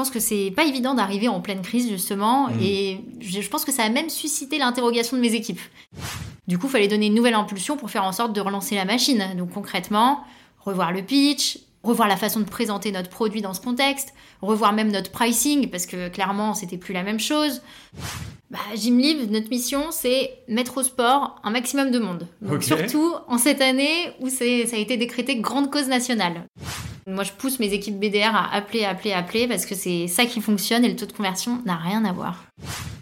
pense que c'est pas évident d'arriver en pleine crise justement, Mm. et je, je pense que ça a même suscité l'interrogation de mes équipes. Du coup, il fallait donner une nouvelle impulsion pour faire en sorte de relancer la machine. Donc concrètement, revoir le pitch, revoir la façon de présenter notre produit dans ce contexte, revoir même notre pricing, parce que clairement, c'était plus la même chose. Bah, Gymlib, notre mission, c'est mettre au sport un maximum de monde. Donc. Surtout en cette année où c'est- ça a été décrété grande cause nationale. Moi, je pousse mes équipes BDR à appeler, appeler, appeler, parce que c'est ça qui fonctionne et le taux de conversion n'a rien à voir.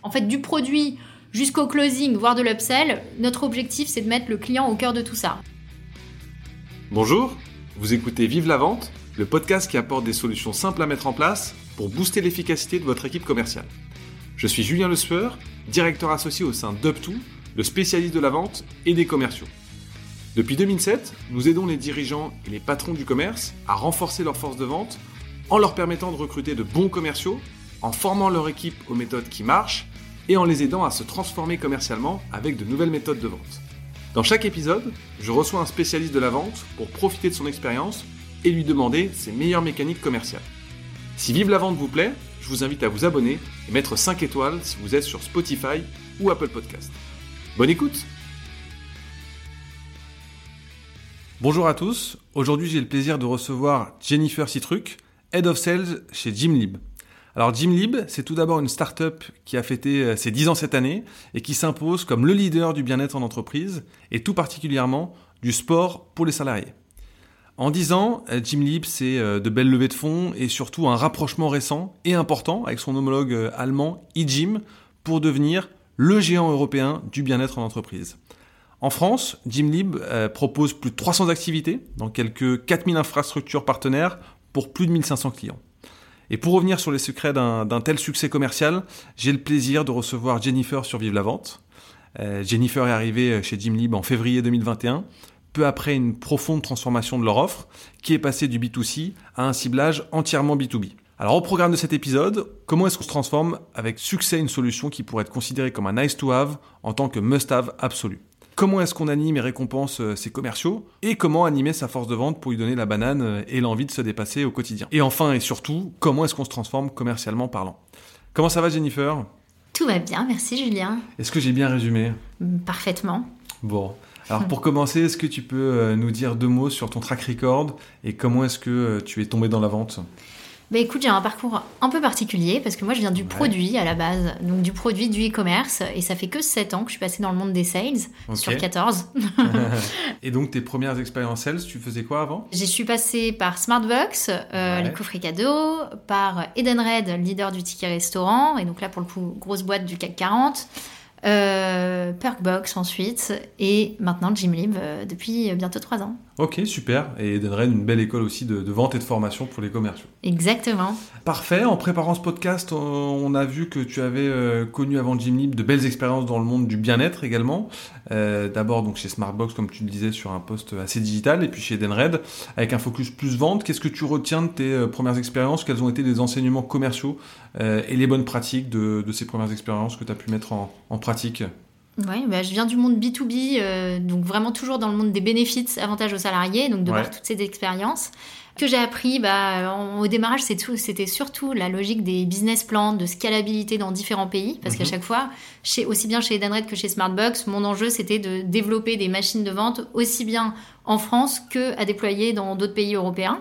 En fait, du produit jusqu'au closing, voire de l'upsell, notre objectif, c'est de mettre le client au cœur de tout ça. Bonjour, vous écoutez Vive la vente, le podcast qui apporte des solutions simples à mettre en place pour booster l'efficacité de votre équipe commerciale. Je suis Julien Le Sueur, directeur associé au sein d'Up2, le spécialiste de la vente et des commerciaux. Depuis 2007, nous aidons les dirigeants et les patrons du commerce à renforcer leur force de vente en leur permettant de recruter de bons commerciaux, en formant leur équipe aux méthodes qui marchent et en les aidant à se transformer commercialement avec de nouvelles méthodes de vente. Dans chaque épisode, je reçois un spécialiste de la vente pour profiter de son expérience et lui demander ses meilleures mécaniques commerciales. Si Vive la vente vous plaît, je vous invite à vous abonner et mettre 5 étoiles si vous êtes sur Spotify ou Apple Podcast. Bonne écoute Bonjour à tous, aujourd'hui j'ai le plaisir de recevoir Jennifer Citruc, Head of Sales chez Gymlib. Alors Gymlib, c'est tout d'abord une start-up qui a fêté euh, ses 10 ans cette année et qui s'impose comme le leader du bien-être en entreprise et tout particulièrement du sport pour les salariés. En 10 ans, euh, Gymlib, c'est euh, de belles levées de fonds et surtout un rapprochement récent et important avec son homologue euh, allemand eGym pour devenir le géant européen du bien-être en entreprise. En France, Gymlib euh, propose plus de 300 activités dans quelques 4000 infrastructures partenaires pour plus de 1500 clients. Et pour revenir sur les secrets d'un tel succès commercial, j'ai le plaisir de recevoir Jennifer sur Vive la Vente. Euh, Jennifer est arrivée chez Gymlib en février 2021, peu après une profonde transformation de leur offre, qui est passée du B2C à un ciblage entièrement B2B. Alors au programme de cet épisode, comment est-ce qu'on se transforme avec succès une solution qui pourrait être considérée comme un nice to have en tant que must have absolu? Comment est-ce qu'on anime et récompense euh, ses commerciaux Et comment animer sa force de vente pour lui donner la banane euh, et l'envie de se dépasser au quotidien Et enfin et surtout, comment est-ce qu'on se transforme commercialement parlant Comment ça va Jennifer? Tout va bien, merci Julien. Est-ce que j'ai bien résumé? Mm, Parfaitement. Bon. Alors pour commencer, est-ce que tu peux euh, nous dire deux mots sur ton track record et comment est-ce que tu es tombé dans la vente? Bah écoute, j'ai un parcours un peu particulier parce que moi je viens du Ouais. produit à la base, donc du produit du e-commerce et ça fait que 7 ans que je suis passée dans le monde des sales Ok. sur 14. Et donc tes premières expériences sales, tu faisais quoi avant? Je suis passée par Smartbox, euh, Ouais. les coffrets cadeaux, par Edenred, leader du ticket restaurant, et donc là pour le coup, grosse boîte du CAC 40, euh, Perkbox ensuite, et maintenant Gymlib euh, depuis bientôt 3 ans. Ok, super. Et Edenred, une belle école aussi de, de vente et de formation pour les commerciaux. Exactement. Parfait. En préparant ce podcast, on- a vu que tu avais euh, connu avant Gymlib de belles expériences dans le monde du bien-être également. Euh, D'abord donc chez Smartbox, comme tu le disais, sur un poste assez digital, et puis chez Edenred, avec un focus plus vente. Qu'est-ce que tu retiens de tes euh, premières expériences? Quels ont été les enseignements commerciaux et les bonnes pratiques de, de ces premières expériences que tu as pu mettre en, en pratique? Ouais, bah, je viens du monde B2B, euh, donc vraiment toujours dans le monde des bénéfices, avantages aux salariés, donc de Ouais. voir toutes ces expériences. Ce que j'ai appris bah, en- au démarrage, c'était surtout la logique des business plans, de scalabilité dans différents pays, parce Mhm. qu'à chaque fois, chez, aussi bien chez Edenred que chez Smartbox, mon enjeu c'était de développer des machines de vente aussi bien en France que à déployer dans d'autres pays européens.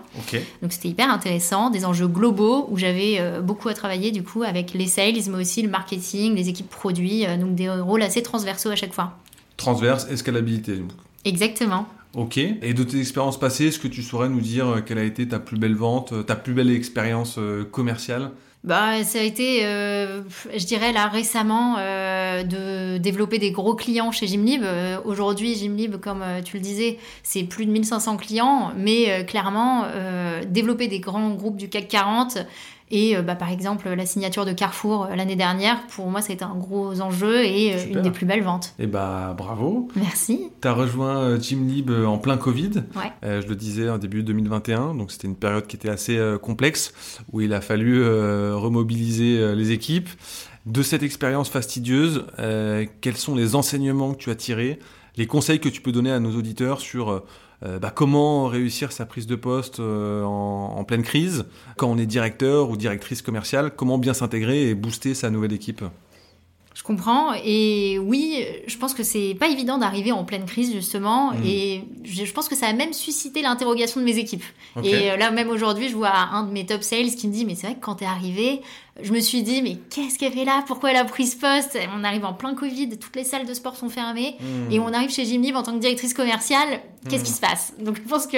Donc c'était hyper intéressant, des enjeux globaux où j'avais euh, beaucoup à travailler du coup avec les sales, mais aussi le marketing, les équipes produits, euh, donc des rôles assez transversaux à chaque fois. Transverse, escalabilité. donc. Exactement. Ok. Et de tes expériences passées, est-ce que tu saurais nous dire euh, quelle a été ta plus belle vente, euh, ta plus belle expérience euh, commerciale? Bah, ça a été, euh, je dirais là récemment, euh, de développer des gros clients chez Gymlib. Euh, Aujourd'hui, Gymlib, comme euh, tu le disais, c'est plus de 1500 clients, mais euh, clairement, euh, développer des grands groupes du CAC 40 et euh, bah, par exemple la signature de Carrefour euh, l'année dernière, pour moi, ça a été un gros enjeu et euh, Super. une des plus belles ventes. Eh bah bravo. Merci. Tu as rejoint Gymlib euh, en plein Covid. Ouais. Euh, je le disais en début 2021, donc c'était une période qui était assez euh, complexe où il a fallu euh, remobiliser les équipes. De cette expérience fastidieuse, quels sont les enseignements que tu as tirés, les conseils que tu peux donner à nos auditeurs sur euh, bah, comment réussir sa prise de poste euh, en, pleine crise, quand on est directeur ou directrice commerciale, comment bien s'intégrer et booster sa nouvelle équipe? Je comprends. Et oui, je pense que c'est pas évident d'arriver en pleine crise, justement. Mm. Et je, pense que ça a même suscité l'interrogation de mes équipes. Et euh, là, même aujourd'hui, je vois un de mes top sales qui me dit Mais c'est vrai que quand t'es arrivé, je me suis dit Mais qu'est-ce qu'elle fait là? Pourquoi elle a pris ce poste? On arrive en plein Covid, toutes les salles de sport sont fermées. Mm. Et on arrive chez Jim en tant que directrice commerciale. Qu'est-ce qui mm. se passe? Donc, je pense que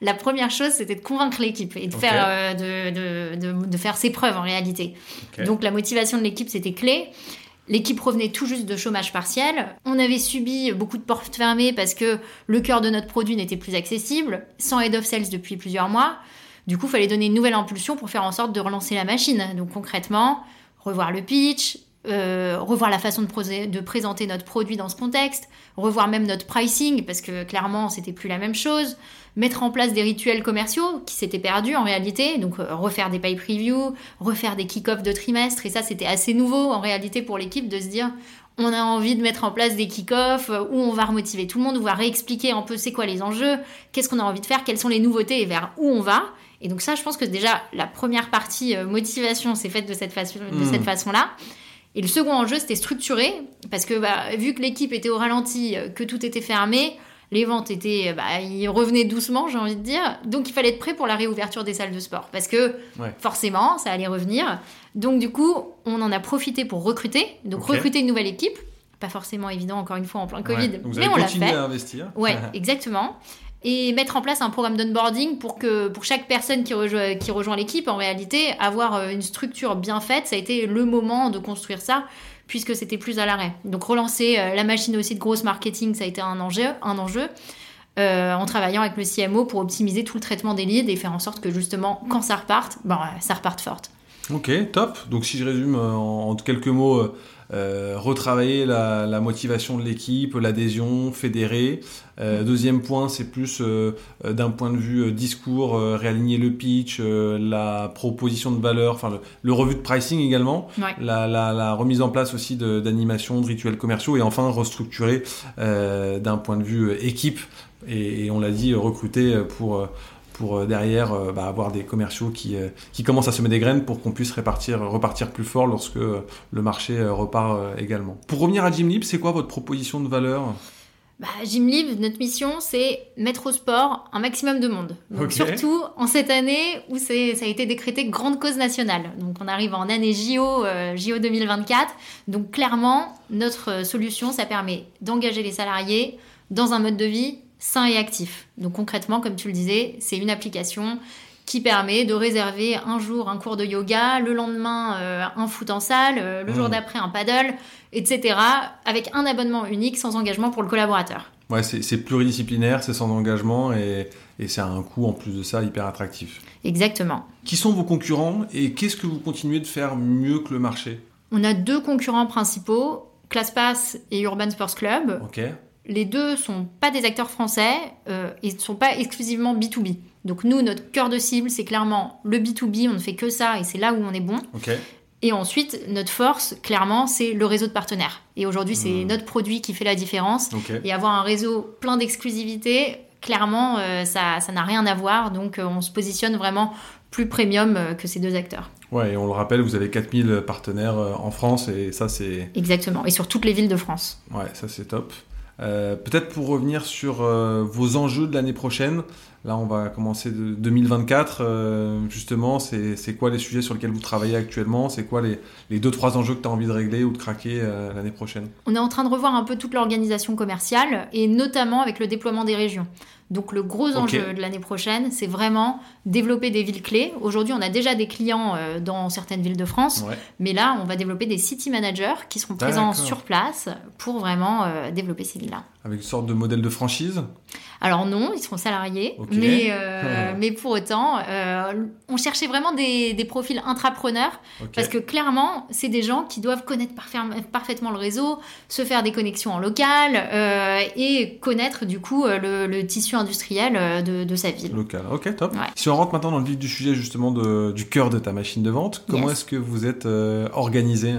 la première chose, c'était de convaincre l'équipe et de, faire, euh, de, de, de, faire ses preuves en réalité. Donc, la motivation de l'équipe, c'était clé. L'équipe revenait tout juste de chômage partiel. On avait subi beaucoup de portes fermées parce que le cœur de notre produit n'était plus accessible, sans head of sales depuis plusieurs mois. Du coup, il fallait donner une nouvelle impulsion pour faire en sorte de relancer la machine. Donc concrètement, revoir le pitch, euh, revoir la façon de, de, présenter notre produit dans ce contexte, revoir même notre pricing parce que clairement c'était plus la même chose, mettre en place des rituels commerciaux qui s'étaient perdus en réalité, donc euh, refaire des pay previews, refaire des kick-offs de trimestre, et ça c'était assez nouveau en réalité pour l'équipe de se dire on a envie de mettre en place des kick-offs où on va remotiver tout le monde, où on va réexpliquer un peu c'est quoi les enjeux, qu'est-ce qu'on a envie de faire, quelles sont les nouveautés et vers où on va. Et donc ça, je pense que déjà la première partie euh, motivation s'est faite de cette, de cette hmm. façon-là. Et le second enjeu, c'était structuré, parce que bah, vu que l'équipe était au ralenti, euh, que tout était fermé, les ventes étaient, bah, ils revenaient doucement, j'ai envie de dire. Donc il fallait être prêt pour la réouverture des salles de sport, parce que forcément, ça allait revenir. Donc du coup, on en a profité pour recruter, donc recruter une nouvelle équipe. Pas forcément évident, encore une fois, en plein Covid, mais on l'a fait. à investir. Ouais, exactement et mettre en place un programme d'onboarding pour que pour chaque personne qui, rejoint, qui rejoint l'équipe, en réalité, avoir euh, une structure bien faite, ça a été le moment de construire ça puisque c'était plus à l'arrêt. Donc relancer euh, la machine aussi de grosse marketing, ça a été un enjeu, un enjeu euh, en travaillant avec le CMO pour optimiser tout le traitement des leads et faire en sorte que justement, quand ça reparte, ben, ça reparte forte. Ok, top. Donc si je résume en quelques mots euh, retravailler la, motivation de l'équipe, l'adhésion, fédérer. Euh, deuxième point, c'est plus euh, d'un point de vue discours, réaligner le pitch, la proposition de valeur, enfin le, revue de pricing également, la, remise en place aussi d'animation, de, rituels commerciaux et enfin restructurer d'un point de vue équipe. Et on l'a dit, recruter pour pour euh, derrière euh, bah, avoir des commerciaux qui, euh, qui commencent à semer des graines pour qu'on puisse répartir, repartir plus fort lorsque le marché repart également. Pour revenir à Jimlib, c'est quoi votre proposition de valeur? Bah, Jimlib, notre mission, c'est mettre au sport un maximum de monde. Surtout en cette année où ça a été décrété grande cause nationale. Donc on arrive en année JO, JO 2024. Donc clairement, notre solution, ça permet d'engager les salariés dans un mode de vie sain et actif. Donc concrètement, comme tu le disais, c'est une application qui permet de réserver un jour un cours de yoga, le lendemain euh, un foot en salle, euh, le jour mmh. d'après un paddle, etc. avec un abonnement unique sans engagement pour le collaborateur. Ouais, c'est pluridisciplinaire, c'est sans engagement et, et c'est un coût en plus de ça hyper attractif. Exactement. Qui sont vos concurrents et qu'est-ce que vous continuez de faire mieux que le marché? On a deux concurrents principaux, ClassPass et Urban Sports Club. Ok les deux sont pas des acteurs français euh, et ne sont pas exclusivement B2B. Donc nous, notre cœur de cible, c'est clairement le B2B, on ne fait que ça et c'est là où on est bon. Et ensuite, notre force, clairement, c'est le réseau de partenaires. Et aujourd'hui, c'est hmm. notre produit qui fait la différence. Et avoir un réseau plein d'exclusivité, clairement, euh, ça n'a rien à voir. Donc euh, on se positionne vraiment plus premium que ces deux acteurs. Ouais, et on le rappelle, vous avez 4000 partenaires en France et ça c'est... Exactement, et sur toutes les villes de France. Ouais, ça c'est top. Euh, peut-être pour revenir sur euh, vos enjeux de l'année prochaine, là on va commencer de 2024, euh, justement, c'est quoi les sujets sur lesquels vous travaillez actuellement? C'est quoi les, les deux, trois enjeux que tu as envie de régler ou de craquer l'année prochaine? On est en train de revoir un peu toute l'organisation commerciale et notamment avec le déploiement des régions. Donc le gros enjeu de l'année prochaine, c'est vraiment développer des villes clés. Aujourd'hui, on a déjà des clients euh, dans certaines villes de France, mais là, on va développer des city managers qui seront présents sur place pour vraiment euh, développer ces villes-là. Avec une sorte de modèle de franchise? Alors non, ils seront salariés, mais, euh, mais pour autant, euh, on cherchait vraiment des, des profils intrapreneurs, parce que clairement, c'est des gens qui doivent connaître parfaitement le réseau, se faire des connexions en local euh, et connaître du coup le, tissu industriel de, de, sa ville. Local, ok, top. Si on rentre maintenant dans le vif du sujet justement de, du cœur de ta machine de vente, comment est-ce que vous êtes organisé?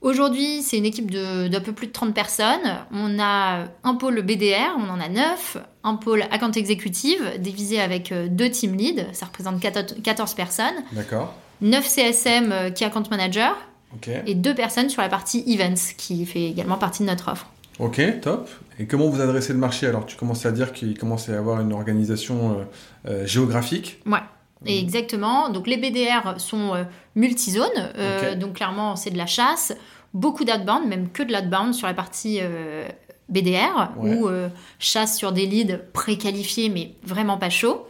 Aujourd'hui, c'est une équipe d'un peu plus de 30 personnes. On a un pôle BDR, on en a 9, un pôle account exécutive, divisé avec euh, deux team leads, ça représente 14 personnes. D'accord. 9 CSM euh, qui account manager, et deux personnes sur la partie events, qui fait également partie de notre offre. Ok, top. Et comment vous adressez le marché Alors, tu commences à dire qu'il commence à y avoir une organisation euh, géographique? Ouais. Et mhm. exactement. Donc les BDR sont euh, multizones. Euh, donc clairement, c'est de la chasse. Beaucoup d'outbound, même que de l'outbound sur la partie euh, BDR, ou chasse sur des leads préqualifiés, mais vraiment pas chauds.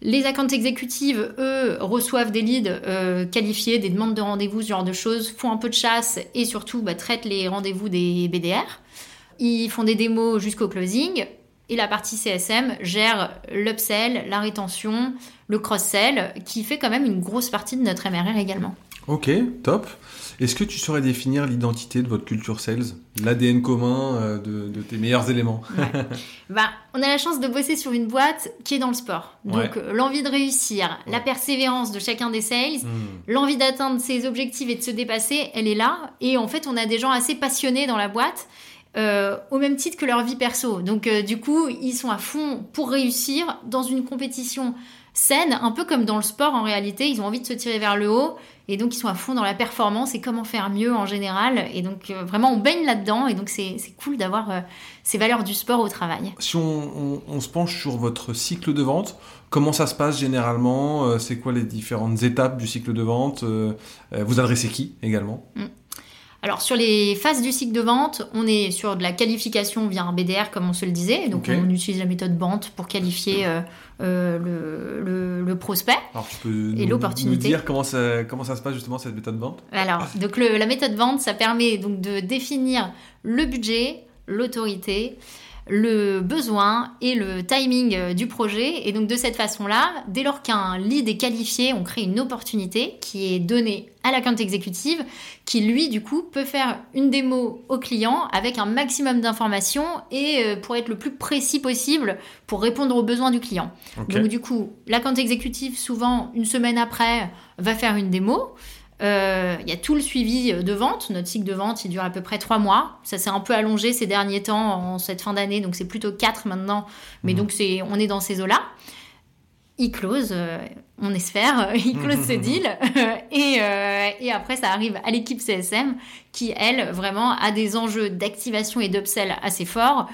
Les accounts exécutives, eux, reçoivent des leads qualifiés, des demandes de rendez-vous, ce genre de choses, font un peu de chasse et surtout bah, traitent les rendez-vous des BDR. Ils font des démos jusqu'au closing. Et la partie CSM gère l'upsell, la rétention, le cross-sell, qui fait quand même une grosse partie de notre MRR également. Ok, top. Est-ce que tu saurais définir l'identité de votre culture sales, l'ADN commun euh, de, tes meilleurs éléments bah, On a la chance de bosser sur une boîte qui est dans le sport. Donc l'envie de réussir, la persévérance de chacun des sales, hmm. l'envie d'atteindre ses objectifs et de se dépasser, elle est là. Et en fait, on a des gens assez passionnés dans la boîte. Euh, au même titre que leur vie perso. Donc euh, du coup, ils sont à fond pour réussir dans une compétition saine, un peu comme dans le sport en réalité, ils ont envie de se tirer vers le haut et donc ils sont à fond dans la performance et comment faire mieux en général. Et donc euh, vraiment on baigne là-dedans et donc c'est cool d'avoir ces valeurs du sport au travail. Si on, se penche sur votre cycle de vente, comment ça se passe généralement? C'est quoi les différentes étapes du cycle de vente? Vous adressez qui également? Mm. Alors sur les phases du cycle de vente, on est sur de la qualification via un BDR comme on se le disait. Donc on utilise la méthode BANT pour qualifier euh, euh, le, prospect Alors, tu peux et l'opportunité. Nous dire comment ça, comment ça se passe justement cette méthode BANT? Alors donc la méthode BANT, ça permet donc de définir le budget, l'autorité, le besoin et le timing euh, du projet. Et donc de cette façon-là, dès lors qu'un lead est qualifié, on crée une opportunité qui est donnée à la compte exécutive, qui lui, du coup, peut faire une démo au client avec un maximum d'informations et euh, pour être le plus précis possible pour répondre aux besoins du client. Donc du coup, la compte exécutive, souvent une semaine après, va faire une démo. Euh, il y a tout le suivi de vente. Notre cycle de vente, il dure à peu près trois mois. Ça s'est un peu allongé ces derniers temps, en cette fin d'année, donc c'est plutôt quatre maintenant. Mais mhm. donc c'est, on est dans ces eaux-là. Il close, euh, on espère, il close ce deal. et, euh, et, après, ça arrive à l'équipe CSM qui, elle, vraiment a des enjeux d'activation et d'upsell assez forts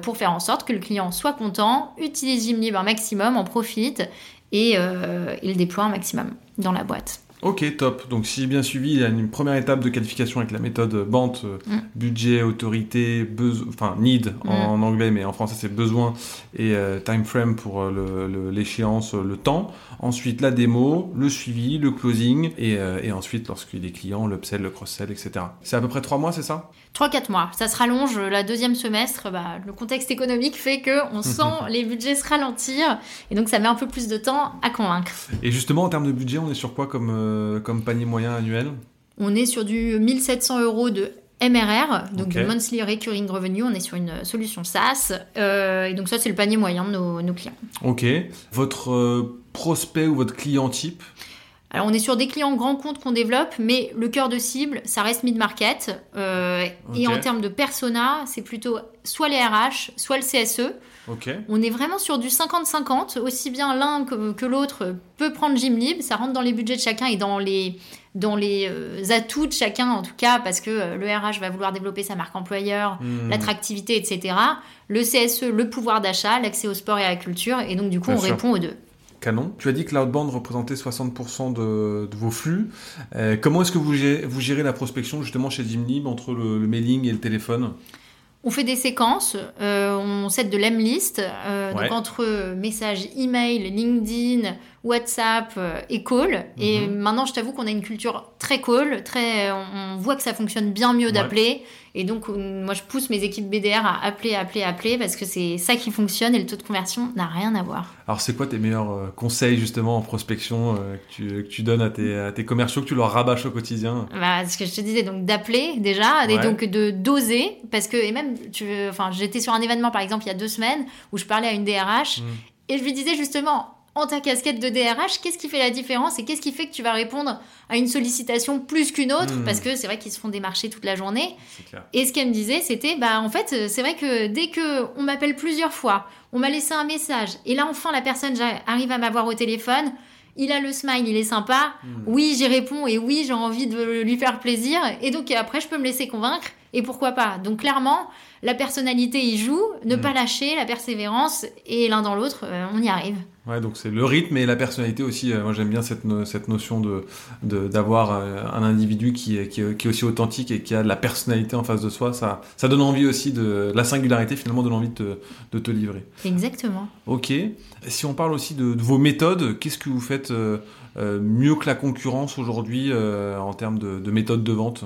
pour faire en sorte que le client soit content, utilise Gymlib un maximum, en profite et, et le déploie un maximum dans la boîte. Ok, top. Donc, si j'ai bien suivi, il y a une première étape de qualification avec la méthode BANT, euh, mm. budget, autorité, enfin need mm. en, anglais, mais en français c'est besoin et euh, time frame pour euh, l'échéance, le, temps. Ensuite, la démo, le suivi, le closing et, et ensuite, lorsqu'il des clients, l'upsell, le cross-sell, etc. C'est à peu près trois mois, c'est ça? 3-4 mois. Ça se rallonge la deuxième semestre. Bah, le contexte économique fait qu'on sent les budgets se ralentir et donc ça met un peu plus de temps à convaincre. Et justement, en termes de budget, on est sur quoi comme, euh, comme panier moyen annuel? On est sur du 1700 euros de MRR, donc du Monthly Recurring Revenue. On est sur une solution SaaS. Euh, et donc ça, c'est le panier moyen de nos, nos clients. Ok. Votre euh, prospect ou votre client type? Alors on est sur des clients grands comptes qu'on développe, mais le cœur de cible, ça reste mid-market. Euh, et en termes de persona, c'est plutôt soit les RH, soit le CSE. On est vraiment sur du 50-50, aussi bien l'un que, l'autre peut prendre Gymlib, ça rentre dans les budgets de chacun et dans les, dans les euh, atouts de chacun en tout cas, parce que euh, le RH va vouloir développer sa marque employeur, hmm. l'attractivité, etc. Le CSE, le pouvoir d'achat, l'accès au sport et à la culture, et donc du coup on répond aux deux. Canon. Tu as dit que l'outbound représentait 60% de, vos flux. Euh, comment est-ce que vous gérez, la prospection justement chez Gymlib entre le, mailing et le téléphone? On fait des séquences, euh, on set de l'emlist, euh, donc entre messages email, LinkedIn, WhatsApp euh, et call. Et mhm. maintenant, je t'avoue qu'on a une culture très call, très, on voit que ça fonctionne bien mieux d'appeler. Et donc, moi, je pousse mes équipes BDR à appeler, appeler, appeler, parce que c'est ça qui fonctionne et le taux de conversion n'a rien à voir. Alors, c'est quoi tes meilleurs euh, conseils, justement, en prospection euh, que, tu, donnes à tes, commerciaux, que tu leur rabâches au quotidien? Bah, Ce que je te disais, donc d'appeler déjà, et donc de doser, parce que, et même, tu, enfin, j'étais sur un événement, par exemple, il y a deux semaines, où je parlais à une DRH, mmh. et je lui disais justement, en ta casquette de DRH, qu'est-ce qui fait la différence et qu'est-ce qui fait que tu vas répondre à une sollicitation plus qu'une autre Hmm. Parce que c'est vrai qu'ils se font démarcher toute la journée. Et ce qu'elle me disait, c'était, bah en fait, c'est vrai que dès que on m'appelle plusieurs fois, on m'a laissé un message, et là enfin la personne arrive à m'avoir au téléphone, il a le smile, il est sympa, Hmm. oui j'y réponds et oui j'ai envie de lui faire plaisir, et donc après je peux me laisser convaincre, et pourquoi pas? Donc clairement, la personnalité y joue, ne Hmm. pas lâcher, la persévérance, et l'un dans l'autre, euh, on y arrive. Ouais, donc c'est le rythme et la personnalité aussi. Euh, Moi, j'aime bien cette, no- cette notion de d'avoir euh, un individu qui est, qui, est, qui est aussi authentique et qui a de la personnalité en face de soi. Ça, ça donne envie aussi de la singularité finalement donne envie de de te livrer. Exactement. Ok. Si on parle aussi de, de vos méthodes, qu'est-ce que vous faites euh, mieux que la concurrence aujourd'hui euh, en termes de, de méthodes de vente?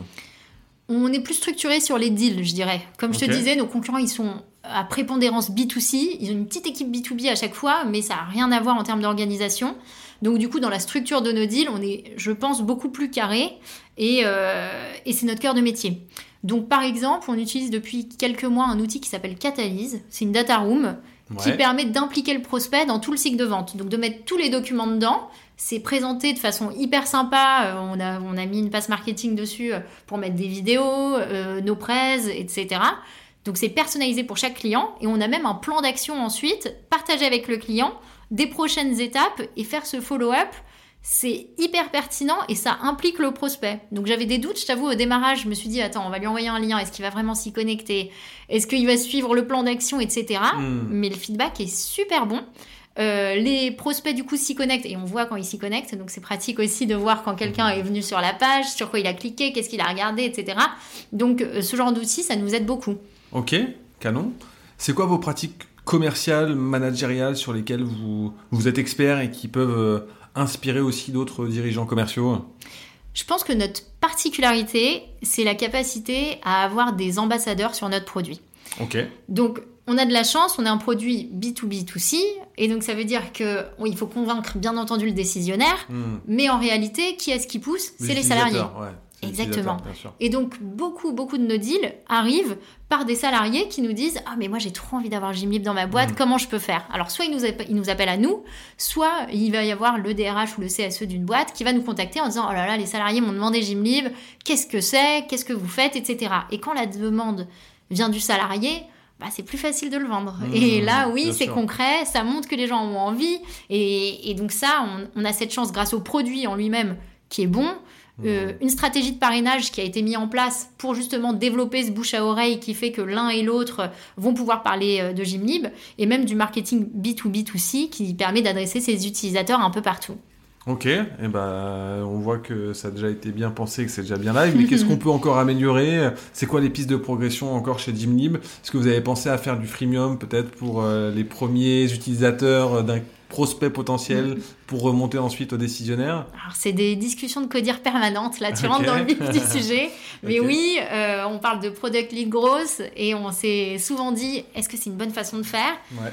On est plus structuré sur les deals, je dirais. Comme je te disais, nos concurrents, ils sont à prépondérance B2C. Ils ont une petite équipe B2B à chaque fois, mais ça n'a rien à voir en termes d'organisation. Donc, du coup, dans la structure de nos deals, on est, je pense, beaucoup plus carré et, euh, et c'est notre cœur de métier. Donc, par exemple, on utilise depuis quelques mois un outil qui s'appelle Catalyse. C'est une data room qui permet d'impliquer le prospect dans tout le cycle de vente. Donc de mettre tous les documents dedans. C'est présenté de façon hyper sympa. Euh, on, a, on a mis une passe marketing dessus euh, pour mettre des vidéos, euh, nos prêts, etc. Donc c'est personnalisé pour chaque client. Et on a même un plan d'action ensuite, partagé avec le client, des prochaines étapes et faire ce follow-up. C'est hyper pertinent et ça implique le prospect. Donc j'avais des doutes, je t'avoue, au démarrage, je me suis dit, attends, on va lui envoyer un lien, est-ce qu'il va vraiment s'y connecter? Est-ce qu'il va suivre le plan d'action, etc. Hmm. Mais le feedback est super bon. Euh, les prospects du coup s'y connectent et on voit quand ils s'y connectent, donc c'est pratique aussi de voir quand quelqu'un est venu sur la page, sur quoi il a cliqué, qu'est-ce qu'il a regardé, etc. Donc euh, ce genre d'outil, ça nous aide beaucoup. Ok, canon. C'est quoi vos pratiques commerciales, managériales sur lesquelles vous, vous êtes expert et qui peuvent euh, inspirer aussi d'autres dirigeants commerciaux? Je pense que notre particularité, c'est la capacité à avoir des ambassadeurs sur notre produit. Ok. Donc, on a de la chance, on a un produit B2B2C, et donc ça veut dire que il faut convaincre bien entendu le décisionnaire, Hmm. mais en réalité, qui est-ce qui pousse C'est les salariés. ouais, Exactement. Et donc, beaucoup, beaucoup de nos deals arrivent par des salariés qui nous disent Ah, mais moi, j'ai trop envie d'avoir Gymlib dans ma boîte, Mhm. comment je peux faire? Alors, soit ils nous, ils nous appellent à nous, soit il va y avoir le DRH ou le CSE d'une boîte qui va nous contacter en disant Oh là là, les salariés m'ont demandé Gymlib, qu'est-ce que c'est? Qu'est-ce que vous faites? Etc. Et quand la demande vient du salarié, bah, c'est plus facile de le vendre. Mhm, et là, oui, c'est concret, ça montre que les gens ont envie. Et, et donc, ça, on, on a cette chance grâce au produit en lui-même qui est bon. Euh, une stratégie de parrainage qui a été mise en place pour justement développer ce bouche à oreille qui fait que l'un et l'autre vont pouvoir parler euh, de Gymlib et même du marketing B2B2C qui permet d'adresser ses utilisateurs un peu partout. Ok, et ben on voit que ça a déjà été bien pensé, que c'est déjà bien live, mais qu'est-ce qu'on peut encore améliorer? C'est quoi les pistes de progression encore chez Gymlib Est-ce que vous avez pensé à faire du freemium peut-être pour euh, les premiers utilisateurs d'un prospect potentiel pour remonter ensuite aux décisionnaires Alors, c'est des discussions de codir permanentes. Là, tu rentres dans le vif du sujet. Mais oui, euh, on parle de product lead growth et on s'est souvent dit est-ce que c'est une bonne façon de faire? Ouais.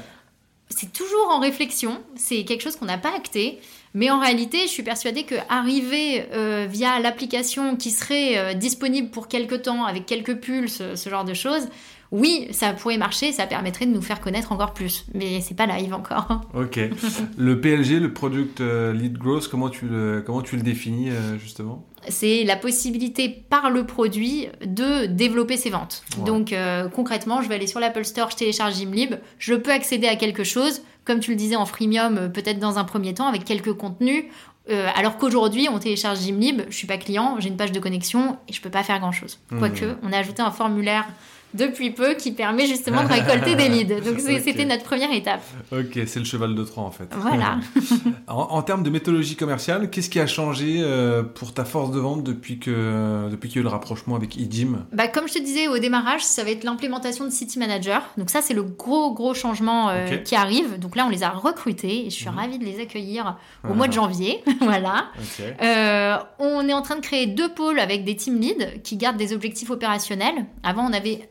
c'est toujours en réflexion, c'est quelque chose qu'on n'a pas acté, mais en réalité, je suis persuadée que arriver euh, via l'application qui serait euh, disponible pour quelques temps, avec quelques pulses, ce genre de choses, oui, ça pourrait marcher, ça permettrait de nous faire connaître encore plus, mais c'est pas live encore. Ok. le PLG, le Product euh, Lead Growth, comment tu le, comment tu le définis euh, justement? C'est la possibilité par le produit de développer ses ventes. Ouais. Donc euh, concrètement, je vais aller sur l'Apple Store, je télécharge Gymlib, je peux accéder à quelque chose, comme tu le disais en freemium, euh, peut-être dans un premier temps, avec quelques contenus. Euh, alors qu'aujourd'hui, on télécharge Gymlib, je suis pas client, j'ai une page de connexion et je peux pas faire grand-chose. Hmm. Quoique, on a ajouté un formulaire depuis peu qui permet justement de récolter des leads. Donc c'était notre première étape. Ok, c'est le cheval de Troie en fait. Voilà. En, en termes de méthodologie commerciale, qu'est-ce qui a changé euh, pour ta force de vente depuis que depuis qu'il y a eu le rapprochement avec eGym Bah, comme je te disais au démarrage, ça va être l'implémentation de City Manager. Donc ça, c'est le gros, gros changement euh, qui arrive. Donc là, on les a recrutés et je suis Mhm. ravie de les accueillir au Ah. mois de janvier. voilà. Euh, on est en train de créer deux pôles avec des team leads qui gardent des objectifs opérationnels. Avant, on avait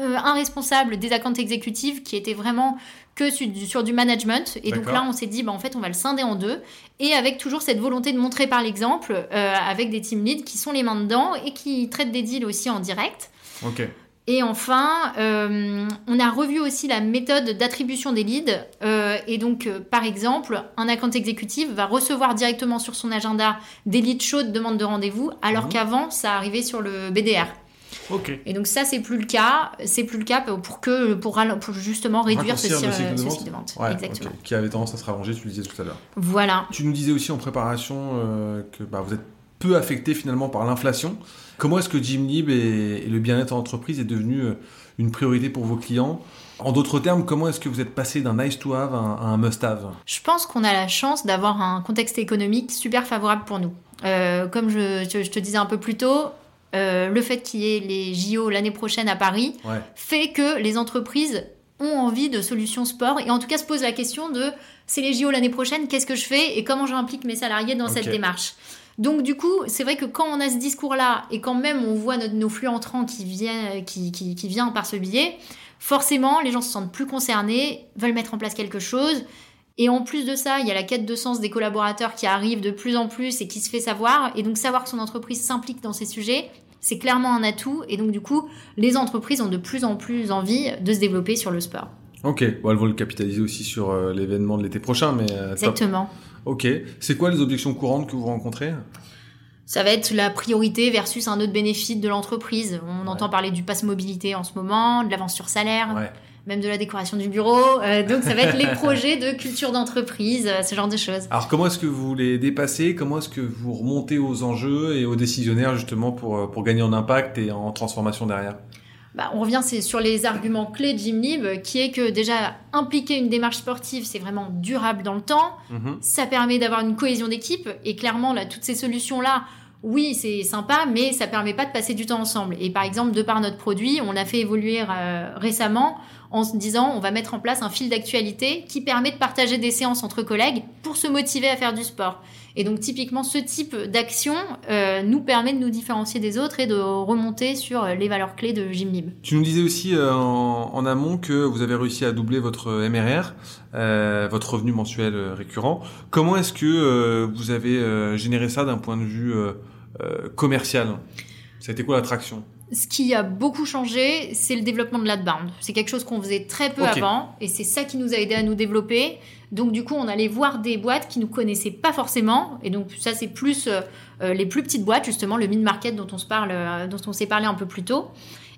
euh, un responsable des accounts exécutives qui était vraiment que sur du, sur du management. Et donc là, on s'est dit, bah, en fait, on va le scinder en deux. Et avec toujours cette volonté de montrer par l'exemple, euh, avec des team leads qui sont les mains dedans et qui traitent des deals aussi en direct. Ok. Et enfin, euh, on a revu aussi la méthode d'attribution des leads. Euh, et donc, euh, par exemple, un account exécutif va recevoir directement sur son agenda des leads chauds de demande de rendez-vous, alors Mhm. qu'avant, ça arrivait sur le BDR. Et donc ça, c'est plus le cas. C'est plus le cas pour que pour, justement réduire ce, cycle, de vente. cycle de vente. Ouais, Exactement. ok. Qui avait tendance à se rallonger, tu le disais tout à l'heure. Voilà. Tu nous disais aussi en préparation euh, que bah, vous êtes peu affecté finalement par l'inflation. Comment est-ce que Gymlib et, et le bien-être en entreprise est devenu euh, une priorité pour vos clients? En d'autres termes, comment est-ce que vous êtes passé d'un nice to have à un, à un must have? Je pense qu'on a la chance d'avoir un contexte économique super favorable pour nous. Euh, comme je, je- je te disais un peu plus tôt, euh, le fait qu'il y ait les JO l'année prochaine à Paris Ouais. fait que les entreprises ont envie de solutions sport et en tout cas se posent la question de c'est les JO l'année prochaine, qu'est-ce que je fais et comment j'implique mes salariés dans cette démarche. Donc du coup, c'est vrai que quand on a ce discours-là et quand même on voit notre- nos flux entrants qui viennent, qui, qui, qui vient par ce biais, forcément les gens se sentent plus concernés, veulent mettre en place quelque chose. Et en plus de ça, il y a la quête de sens des collaborateurs qui arrive de plus en plus et qui se fait savoir. Et donc savoir que son entreprise s'implique dans ces sujets, c'est clairement un atout. Et donc du coup, les entreprises ont de plus en plus envie de se développer sur le sport. Ok, bon, elles vont le capitaliser aussi sur euh, l'événement de l'été prochain, mais euh, top. Exactement. Ok, c'est quoi les objections courantes que vous rencontrez? Ça va être la priorité versus un autre bénéfice de l'entreprise. On Ouais. entend parler du pass mobilité en ce moment, de l'avance sur salaire, Ouais. Même de la décoration du bureau. Euh, donc ça va être les projets de culture d'entreprise, euh, ce genre de choses. Alors comment est-ce que vous les dépassez? Comment est-ce que vous remontez aux enjeux et aux décisionnaires justement pour, euh, pour gagner en impact et en transformation derrière? Bah, on revient c'est sur les arguments clés de Gymlib, qui est que déjà impliquer une démarche sportive, c'est vraiment durable dans le temps. Mhm. Ça permet d'avoir une cohésion d'équipe et clairement là, toutes ces solutions là, oui c'est sympa, mais ça permet pas de passer du temps ensemble. Et par exemple, de par notre produit, on a fait évoluer euh, récemment en se disant on va mettre en place un fil d'actualité qui permet de partager des séances entre collègues pour se motiver à faire du sport. Et donc typiquement ce type d'action euh, nous permet de nous différencier des autres et de remonter sur euh, les valeurs clés de Gymlib. Tu nous disais aussi euh, en, amont que vous avez réussi à doubler votre MRR, votre revenu mensuel récurrent. Comment est-ce que vous avez généré ça d'un point de vue commercial? Été quoi l'attraction? Ce qui a beaucoup changé, c'est le développement de l'adbound. C'est quelque chose qu'on faisait très peu avant et c'est ça qui nous a aidé à nous développer. Donc du coup, on allait voir des boîtes qui nous connaissaient pas forcément et donc ça c'est plus euh, euh, les plus petites boîtes justement le mid market dont on se parle euh, dont on s'est parlé un peu plus tôt.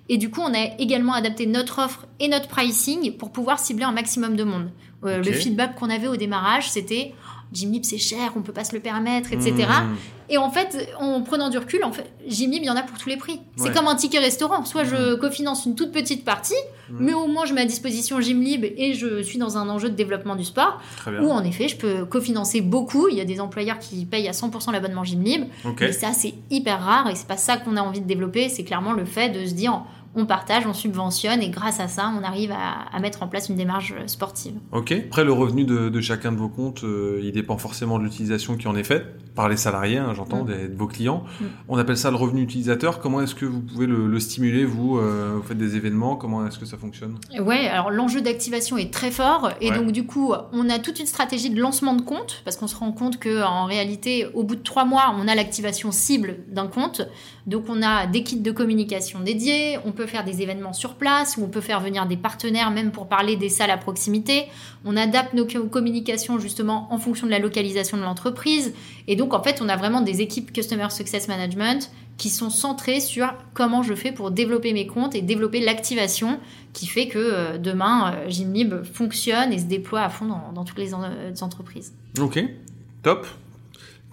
Et du coup, on a également adapté notre offre et notre pricing pour pouvoir cibler un maximum de monde. Euh. Le feedback qu'on avait au démarrage, c'était Jimlib c'est cher, on peut pas se le permettre, etc. Hmm. Et en fait, en prenant du recul, en fait, Jimlib, il y en a pour tous les prix. C'est comme un ticket restaurant. Soit je cofinance une toute petite partie, Mhm. mais au moins je mets à disposition Gymlib et je suis dans un enjeu de développement du sport. Ou en effet, je peux cofinancer beaucoup. Il y a des employeurs qui payent à 100% l'abonnement Gymlib. Ok. Et ça, c'est hyper rare et c'est pas ça qu'on a envie de développer. C'est clairement le fait de se dire on partage, on subventionne et grâce à ça, on arrive à, à mettre en place une démarche sportive. Ok. Après, le revenu de, de chacun de vos comptes, euh, il dépend forcément de l'utilisation qui en est faite par les salariés, hein, j'entends, Mm. des- de vos clients. Mm. On appelle ça le revenu utilisateur. Comment est-ce que vous pouvez le, le stimuler, vous euh, Vous faites des événements? Comment est-ce que ça fonctionne? Ouais, alors l'enjeu d'activation est très fort et Ouais. donc du coup, on a toute une stratégie de lancement de compte parce qu'on se rend compte que en réalité, au bout de trois mois, on a l'activation cible d'un compte. Donc on a des kits de communication dédiés, on peut faire des événements sur place ou on peut faire venir des partenaires même pour parler des salles à proximité. On adapte nos co- communications justement en fonction de la localisation de l'entreprise et donc en fait, on a vraiment des équipes Customer Success Management qui sont centrées sur comment je fais pour développer mes comptes et développer l'activation qui fait que euh, demain, euh, Gymlib fonctionne et se déploie à fond dans, toutes les en- euh, entreprises. Ok. Top.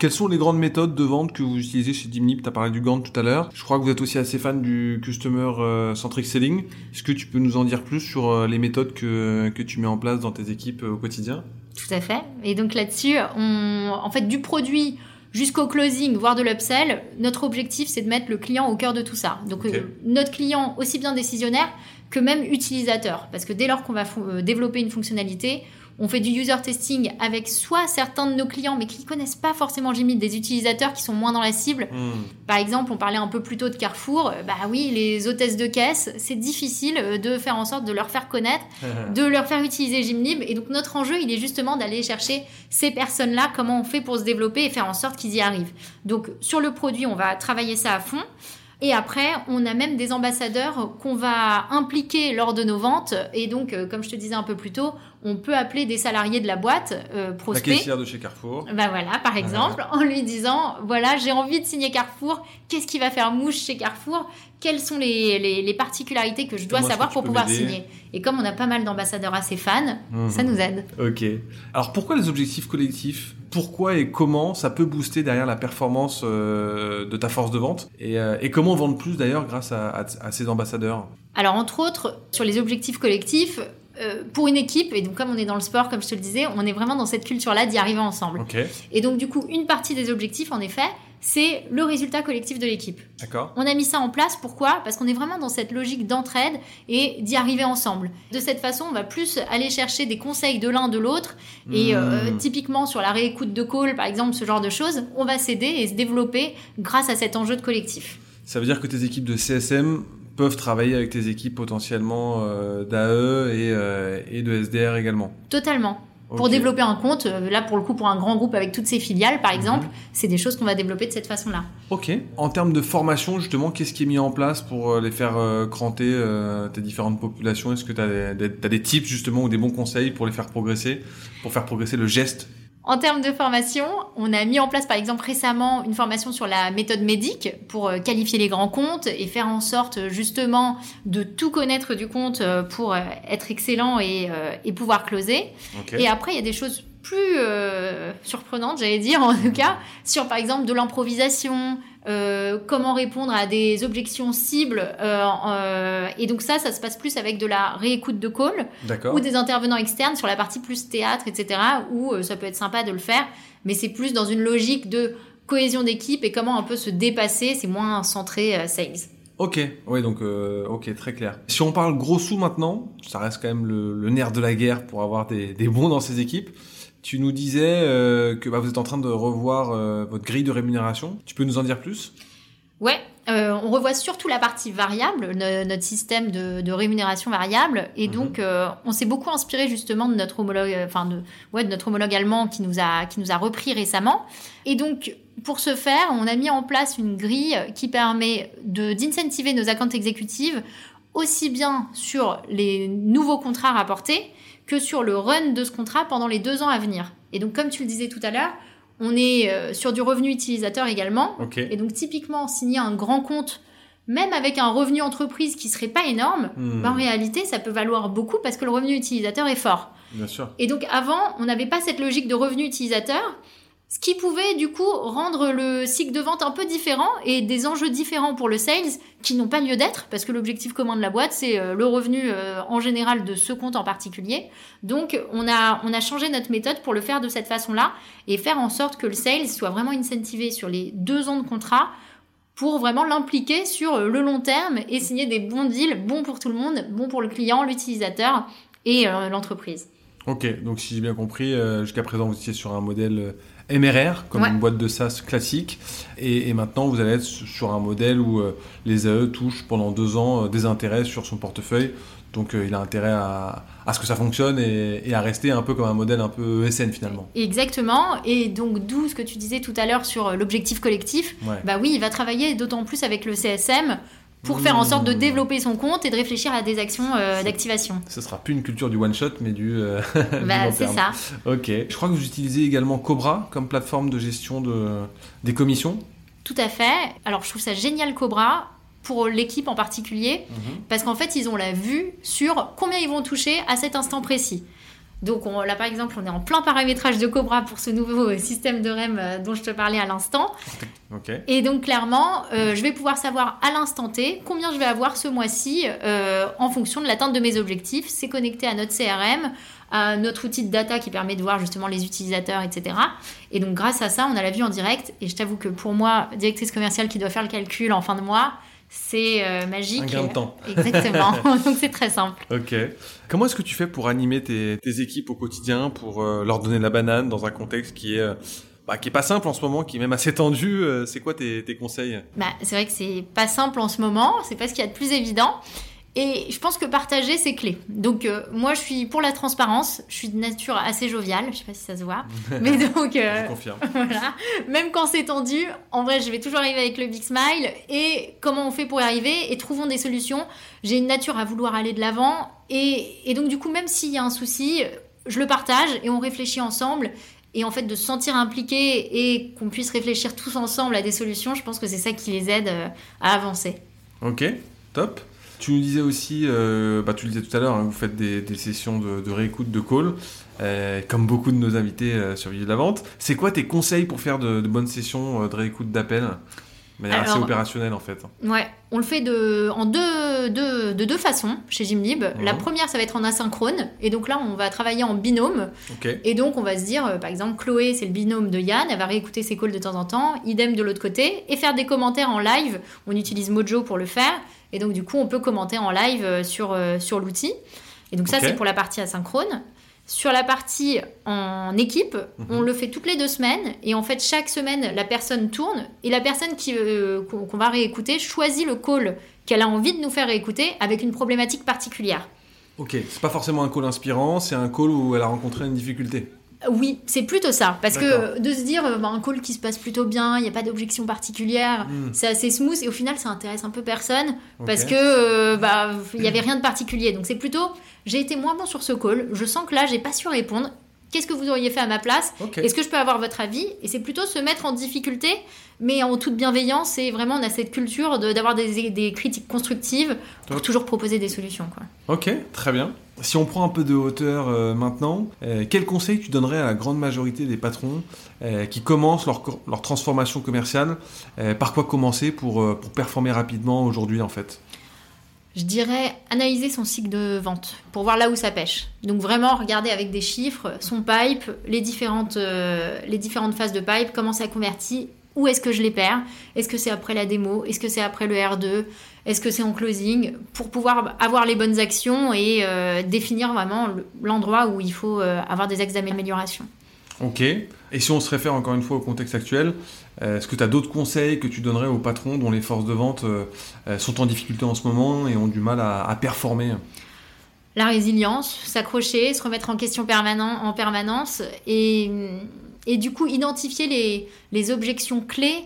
Quelles sont les grandes méthodes de vente que vous utilisez chez Dimnip? Tu as parlé du Gantt tout à l'heure. Je crois que vous êtes aussi assez fan du Customer euh, Centric Selling. Est-ce que tu peux nous en dire plus sur euh, les méthodes que, que tu mets en place dans tes équipes euh, au quotidien? Tout à fait. Et donc là-dessus, on, en fait, du produit jusqu'au closing, voire de l'upsell, notre objectif, c'est de mettre le client au cœur de tout ça. Donc, euh, notre client, aussi bien décisionnaire que même utilisateur. Parce que dès lors qu'on va développer une fonctionnalité, on fait du user testing avec soit certains de nos clients, mais qui ne connaissent pas forcément Jimmy, des utilisateurs qui sont moins dans la cible. Par exemple, on parlait un peu plus tôt de Carrefour. Euh, Bah oui, les hôtesses de caisse, c'est difficile euh, de faire en sorte de leur faire connaître de leur faire utiliser Gymlib. Et donc notre enjeu, il est justement d'aller chercher ces personnes-là, comment on fait pour se développer et faire en sorte qu'ils y arrivent. Donc sur le produit, on va travailler ça à fond. Et après, on a même des ambassadeurs qu'on va impliquer lors de nos ventes. Et donc, euh, comme je te disais un peu plus tôt, on peut appeler des salariés de la boîte, euh, La prospects. caissière de chez Carrefour. Bah voilà, par exemple, en lui disant, voilà, j'ai envie de signer Carrefour, qu'est-ce qui va faire mouche chez Carrefour? Quelles sont les, les- les particularités que je dois Comment savoir pour pouvoir signer Et comme on a pas mal d'ambassadeurs assez fans, Mhm. ça nous aide. Ok. Alors pourquoi les objectifs collectifs? Pourquoi et comment ça peut booster derrière la performance euh, de ta force de vente? Et, euh, et comment vendre plus d'ailleurs grâce à, à- à ces ambassadeurs? Alors, entre autres, sur les objectifs collectifs, euh, pour une équipe, et donc comme on est dans le sport, comme je te le disais, on est vraiment dans cette culture-là d'y arriver ensemble. Ok. Et donc, du coup, une partie des objectifs, en effet, c'est le résultat collectif de l'équipe. D'accord. On a mis ça en place, pourquoi? Parce qu'on est vraiment dans cette logique d'entraide et d'y arriver ensemble. De cette façon, on va plus aller chercher des conseils de l'un de l'autre. Et euh, Mmh. typiquement sur la réécoute de call, par exemple, ce genre de choses, on va s'aider et se développer grâce à cet enjeu de collectif. Ça veut dire que tes équipes de CSM peuvent travailler avec tes équipes potentiellement euh, d'AE et, euh, et de SDR également? Totalement. Pour développer un compte, euh, là pour le coup pour un grand groupe avec toutes ses filiales par exemple, c'est des choses qu'on va développer de cette façon-là. Ok. En termes de formation, justement, qu'est-ce qui est mis en place pour euh, les faire euh, cranter euh, tes différentes populations? Est-ce que tu as des, t'as des tips justement ou des bons conseils pour les faire progresser, pour faire progresser le geste En termes de formation, on a mis en place par exemple récemment une formation sur la méthode médic pour euh, qualifier les grands comptes et faire en sorte euh, justement de tout connaître du compte euh, pour être excellent et, et pouvoir closer. Et après, il y a des choses plus euh, surprenantes, j'allais dire en tout cas, sur par exemple de l'improvisation, euh, comment répondre à des objections cibles. euh, euh, et donc ça, ça se passe plus avec de la réécoute de call ou des intervenants externes sur la partie plus théâtre, etc. Où ça peut être sympa de le faire, mais c'est plus dans une logique de cohésion d'équipe et comment un peu se dépasser. C'est moins centré sales. Ok, ouais, donc euh, ok, très clair. Si on parle gros sous maintenant, ça reste quand même le, le nerf de la guerre pour avoir des, des bons dans ces équipes. Tu nous disais euh, que bah, vous êtes en train de revoir euh, votre grille de rémunération. Tu peux nous en dire plus? Ouais, euh, on revoit surtout la partie variable, no- notre système de, de rémunération variable, et Mhm. donc euh, on s'est beaucoup inspiré justement de notre homologue, enfin de, ouais, de notre homologue allemand qui nous a qui nous a repris récemment. Et donc pour ce faire, on a mis en place une grille qui permet de d'incentiver nos accounts exécutives aussi bien sur les nouveaux contrats rapportés que sur le run de ce contrat pendant les deux ans à venir. Et donc comme tu le disais tout à l'heure, on est euh, sur du revenu utilisateur également. Et donc typiquement, signer un grand compte, même avec un revenu entreprise qui serait pas énorme, Hmm, ben, en réalité, ça peut valoir beaucoup parce que le revenu utilisateur est fort. Bien sûr. Et donc avant, on n'avait pas cette logique de revenu utilisateur, ce qui pouvait du coup rendre le cycle de vente un peu différent et des enjeux différents pour le sales qui n'ont pas lieu d'être parce que l'objectif commun de la boîte c'est euh, le revenu euh, en général de ce compte en particulier. Donc on a on a changé notre méthode pour le faire de cette façon-là et faire en sorte que le sales soit vraiment incentivé sur les deux ans de contrat pour vraiment l'impliquer sur euh, le long terme et signer des bons deals, bons pour tout le monde, bons pour le client, l'utilisateur et l'entreprise. Ok, donc si j'ai bien compris, jusqu'à présent vous étiez sur un modèle MRR, comme Ouais. une boîte de SaaS classique, et, et maintenant vous allez être sur un modèle où euh, les AE touchent pendant deux ans euh, des intérêts sur son portefeuille, donc euh, il a intérêt à, à ce que ça fonctionne et, et à rester un peu comme un modèle un peu ESN finalement. Exactement. Et donc, d'où ce que tu disais tout à l'heure sur l'objectif collectif. Ouais. Bah oui, il va travailler d'autant plus avec le CSM pour faire en sorte de Mmh. développer son compte et de réfléchir à des actions euh, d'activation. Ce sera plus une culture du one shot, mais du, euh, Bah, c'est ça. Ok. Je crois que vous utilisez également Cobra comme plateforme de gestion de, des commissions. Tout à fait. Alors, je trouve ça génial, Cobra, pour l'équipe en particulier, parce qu'en fait, ils ont la vue sur combien ils vont toucher à cet instant précis. Donc on- là, par exemple, on est en plein paramétrage de Cobra pour ce nouveau système de REM euh, dont je te parlais à l'instant. Et donc clairement, euh, je vais pouvoir savoir à l'instant T combien je vais avoir ce mois-ci euh, en fonction de l'atteinte de mes objectifs. C'est connecté à notre CRM, à notre outil de data qui permet de voir justement les utilisateurs, etc. Et donc grâce à ça, on a la vue en direct. Et je t'avoue que pour moi, directrice commerciale qui doit faire le calcul en fin de mois, c'est euh, magique. Un gain de temps. Exactement. donc c'est très simple. Ok. Comment est-ce que tu fais pour animer tes, tes équipes au quotidien, pour euh, leur donner la banane dans un contexte qui est, bah, qui est pas simple en ce moment, qui est même assez tendu euh, C'est quoi tes, tes conseils? Bah, c'est vrai que c'est pas simple en ce moment, c'est pas ce qu'il y a de plus évident. Et je pense que partager, c'est clé. Donc, euh, moi, je suis pour la transparence. Je suis de nature assez joviale. Je sais pas si ça se voit. Mais donc, euh, Je confirme. voilà. Même quand c'est tendu, en vrai, je vais toujours arriver avec le big smile. Et comment on fait pour y arriver? Et trouvons des solutions. J'ai une nature à vouloir aller de l'avant. Et, et donc, du coup, même s'il y a un souci, je le partage et on réfléchit ensemble. Et en fait, de se sentir impliqué et qu'on puisse réfléchir tous ensemble à des solutions, je pense que c'est ça qui les aide euh, à avancer. Ok, top. Tu nous disais aussi, euh, bah, tu le disais tout à l'heure, hein, vous faites des, des sessions de, de réécoute de call, euh, comme beaucoup de nos invités euh, sur Vive la Vente. C'est quoi tes conseils pour faire de, de bonnes sessions de réécoute d'appel De manière assez opérationnelle en fait. Ouais, on le fait de, en deux, de deux façons chez Gymlib. La première, ça va être en asynchrone. Et donc là, on va travailler en binôme. Et donc, on va se dire, euh, par exemple, Chloé, c'est le binôme de Yann, elle va réécouter ses calls de temps en temps, idem de l'autre côté, et faire des commentaires en live. On utilise Mojo pour le faire. Et donc, du coup, on peut commenter en live euh, sur, euh, sur l'outil. Et donc, ça, c'est pour la partie asynchrone. Sur la partie en équipe, Mhm. on le fait toutes les deux semaines. Et en fait, chaque semaine, la personne tourne. Et la personne qui, euh, qu'on qu'on va réécouter choisit le call qu'elle a envie de nous faire réécouter avec une problématique particulière. Ok, c'est pas forcément un call inspirant, c'est un call où elle a rencontré une difficulté. Oui, c'est plutôt ça. Parce que de se dire, euh, bah, un call qui se passe plutôt bien, il n'y a pas d'objection particulière, Hmm, c'est assez smooth et au final, ça intéresse un peu personne parce que euh, bah, il n'y avait rien de particulier. Donc c'est plutôt, j'ai été moins bon sur ce call, je sens que là, j'ai pas su répondre. Qu'est-ce que vous auriez fait à ma place. Est-ce que je peux avoir votre avis Et c'est plutôt se mettre en difficulté, mais en toute bienveillance. Et vraiment, on a cette culture de- d'avoir des, des critiques constructives pour toujours proposer des solutions. Quoi. Ok, très bien. Si on prend un peu de hauteur euh, maintenant, euh, quel conseil tu donnerais à la grande majorité des patrons euh, qui commencent leur, leur transformation commerciale Par quoi commencer pour, pour performer rapidement aujourd'hui en fait? Je dirais analyser son cycle de vente pour voir là où ça pêche. Donc vraiment regarder avec des chiffres son pipe, les différentes, euh, les différentes phases de pipe, comment ça convertit, où est-ce que je les perds, est-ce que c'est après la démo, est-ce que c'est après le R2, est-ce que c'est en closing, pour pouvoir avoir les bonnes actions et euh, définir vraiment le- l'endroit où il faut euh, avoir des axes d'amélioration. Ok. Et si on se réfère encore une fois au contexte actuel, est-ce que tu as d'autres conseils que tu donnerais aux patrons dont les forces de vente euh, euh, sont en difficulté en ce moment et ont du mal à, performer La résilience, s'accrocher, se remettre en question en permanence et, du coup identifier les, objections clés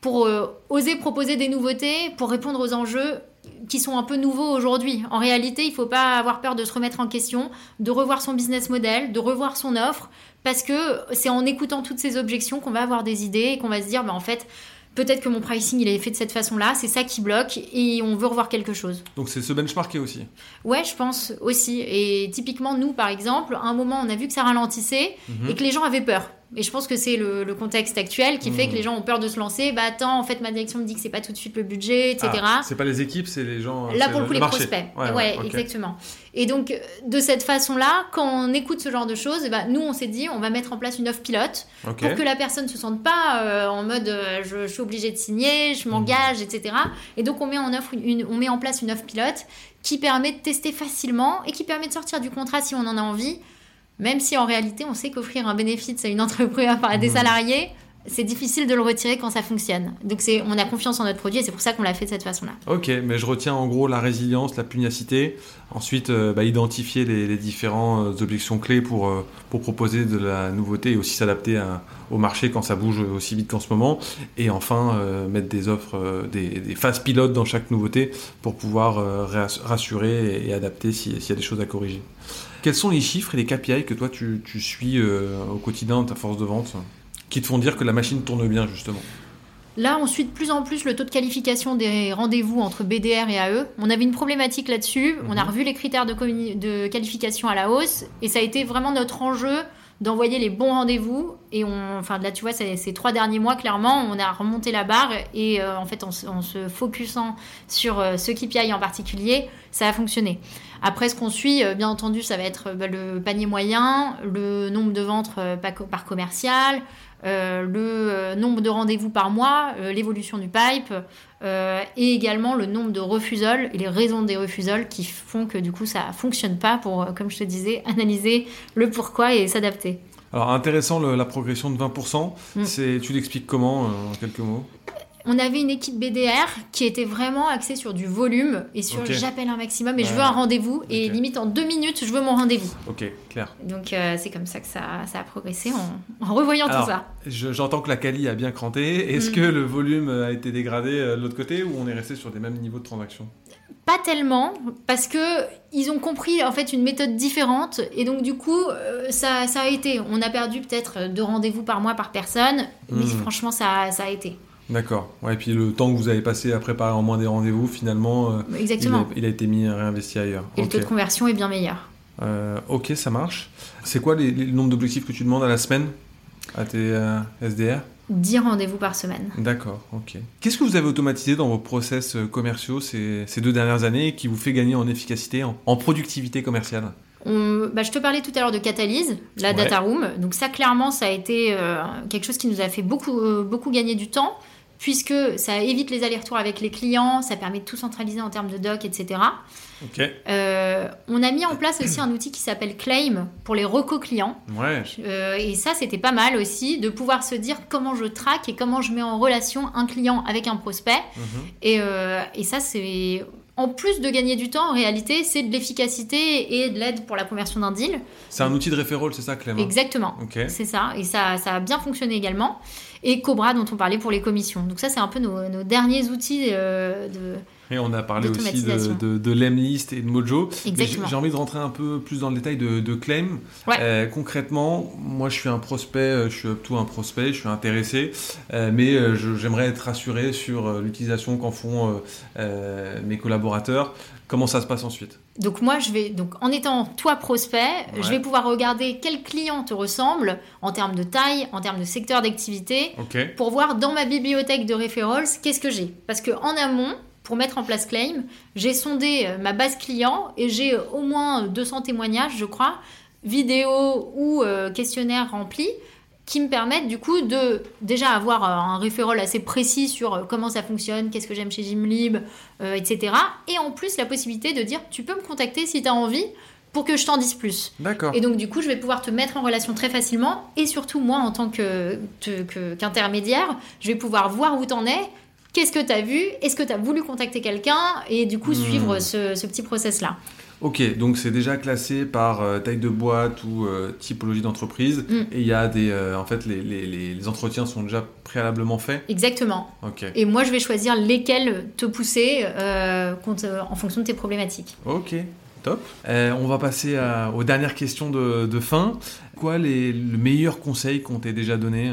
pour euh, oser proposer des nouveautés, pour répondre aux enjeux qui sont un peu nouveaux aujourd'hui. En réalité, il ne faut pas avoir peur de se remettre en question, de revoir son business model, de revoir son offre, parce que c'est en écoutant toutes ces objections qu'on va avoir des idées et qu'on va se dire, bah, en fait, peut-être que mon pricing il est fait de cette façon-là, c'est ça qui bloque et on veut revoir quelque chose. Donc c'est se benchmarker aussi. Ouais, je pense aussi. Et typiquement, nous, par exemple, à un moment, on a vu que ça ralentissait Mhm. et que les gens avaient peur. Et je pense que c'est le, le contexte actuel qui fait que les gens ont peur de se lancer. Bah attends, en fait, ma direction me dit que c'est pas tout de suite le budget, etc. Ah, c'est pas les équipes, c'est les gens. Là, pour le coup, les marché. prospects. Ouais, Ouais, exactement. Et donc, de cette façon-là, quand on écoute ce genre de choses, eh ben, nous, on s'est dit, on va mettre en place une offre pilote pour que la personne se sente pas euh, en mode euh, je, je suis obligée de signer, je m'engage, etc. Et donc on met en offre une, une- on met en place une offre pilote qui permet de tester facilement et qui permet de sortir du contrat si on en a envie, même si en réalité on sait qu'offrir un bénéfice à une entreprise, à des Mhm. salariés, c'est difficile de le retirer quand ça fonctionne. Donc on a confiance en notre produit et c'est pour ça qu'on l'a fait de cette façon-là. Ok, mais je retiens en gros la résilience, la pugnacité. Ensuite, euh, bah, identifier les, les différentes objections clés pour, euh, pour proposer de la nouveauté et aussi s'adapter au marché quand ça bouge aussi vite qu'en ce moment. Et enfin, euh, mettre des offres, euh, des, des phases pilotes dans chaque nouveauté pour pouvoir euh, rass- rassurer et, et adapter si- s'il y a des choses à corriger. Quels sont les chiffres et les KPI que toi tu, tu suis euh, au quotidien dans ta force de vente qui te font dire que la machine tourne bien justement? Là, on suit de plus en plus le taux de qualification des rendez-vous entre BDR et AE. On avait une problématique là-dessus. On a Mhm. revu les critères de, de qualification à la hausse. Et ça a été vraiment notre enjeu d'envoyer les bons rendez-vous. Et on, enfin, là, tu vois, ces, trois derniers mois, clairement, on a remonté la barre. Et euh, en fait, en, se- en se focusant sur euh, ce KPI en particulier, ça a fonctionné. Après, ce qu'on suit, euh, bien entendu, ça va être euh, bah, le panier moyen, le nombre de ventes euh, par co- par commercial, euh, le nombre de rendez-vous par mois, euh, l'évolution du pipe, euh, et également le nombre de refusols et les raisons des refusols qui font que du coup ça fonctionne pas pour, comme je te disais, analyser le pourquoi et s'adapter. Alors intéressant le- la progression de 20%, Mm. c'est, tu l'expliques comment en quelques mots? On avait une équipe BDR qui était vraiment axée sur du volume et sur j'appelle un maximum et je veux un rendez-vous et limite en deux minutes je veux mon rendez-vous. Ok, clair. Donc euh, c'est comme ça que ça, ça a progressé en, en revoyant Alors, tout ça. je- J'entends que la quali a bien cranté. Est-ce Mm. que le volume a été dégradé euh, de l'autre côté ou on est resté sur des mêmes niveaux de transaction? Pas tellement parce que ils ont compris en fait une méthode différente et donc du coup euh, ça, ça a été. On a perdu peut-être deux rendez-vous par mois par personne, mais Mm. franchement ça, ça a été. D'accord. Ouais, et puis le temps que vous avez passé à préparer en moins des rendez-vous, finalement, euh, il, Exactement. a, il a été mis réinvesti ailleurs. Et le taux de conversion est bien meilleur. Euh, ok, ça marche. C'est quoi les, les- le nombre d'objectifs que tu demandes à la semaine à tes euh, SDR 10 rendez-vous par semaine. D'accord, ok. Qu'est-ce que vous avez automatisé dans vos process commerciaux ces, ces deux dernières années qui vous fait gagner en efficacité, en, en productivité commerciale? On- bah, je te parlais tout à l'heure de Catalyse, la Ouais. data room. Donc ça, clairement, ça a été euh, quelque chose qui nous a fait beaucoup, euh, beaucoup gagner du temps, puisque ça évite les allers-retours avec les clients, ça permet de tout centraliser en termes de doc, etc. Euh, on a mis en place aussi un outil qui s'appelle Claim pour les recos clients. Ouais. Euh, et ça, c'était pas mal aussi de pouvoir se dire comment je traque et comment je mets en relation un client avec un prospect. Mhm. Et, euh, et ça, c'est. En plus de gagner du temps, en réalité, c'est de l'efficacité et de l'aide pour la conversion d'un deal. C'est un outil de referral, c'est ça, Clément Exactement. Ok. C'est ça. Et ça, ça a bien fonctionné également. Et Cobra, dont on parlait pour les commissions. Donc, ça, c'est un peu nos, nos derniers outils euh, de. Et on a parlé aussi de, de, de Lemlist et de Mojo. J'ai envie de rentrer un peu plus dans le détail de, de Claim. Ouais. Euh, concrètement, moi je suis un prospect, euh, je suis up to un prospect, je suis intéressé, euh, mais j'aimerais être rassuré sur l'utilisation qu'en font euh, mes collaborateurs. Comment ça se passe ensuite? Donc moi, je vais donc en étant toi prospect, Ouais. je vais pouvoir regarder quel client te ressemble en termes de taille, en termes de secteur d'activité, pour voir dans ma bibliothèque de referrals qu'est-ce que j'ai. Parce que en amont, pour mettre en place Claim, j'ai sondé euh, ma base client et j'ai euh, au moins 200 témoignages, je crois, vidéos ou euh, questionnaires remplis qui me permettent du coup de déjà avoir euh, un referral assez précis sur euh, comment ça fonctionne, qu'est-ce que j'aime chez Gymlib, euh, etc. Et en plus la possibilité de dire tu peux me contacter si tu as envie pour que je t'en dise plus. D'accord. Et donc, du coup, je vais pouvoir te mettre en relation très facilement. Et surtout, moi, en tant que- te- que- qu'intermédiaire, je vais pouvoir voir où t'en es. Qu'est-ce que t'as vu Est-ce que t'as voulu contacter quelqu'un Et du coup, Hmm. suivre ce, ce petit process-là. Ok, donc c'est déjà classé par euh, taille de boîte ou euh, typologie d'entreprise. Mm. Et il y a des. euh, en fait, les, les- les- entretiens sont déjà préalablement faits. Exactement. Ok. Et moi, je vais choisir lesquels te pousser compte- en fonction de tes problématiques. Ok, top. On va passer à- aux dernières questions de, de fin. Quoi les, le meilleur conseil qu'on t'ait déjà donné?